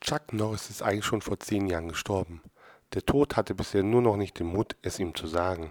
Chuck Norris ist eigentlich schon vor zehn Jahren gestorben. Der Tod hatte bisher nur noch nicht den Mut, es ihm zu sagen.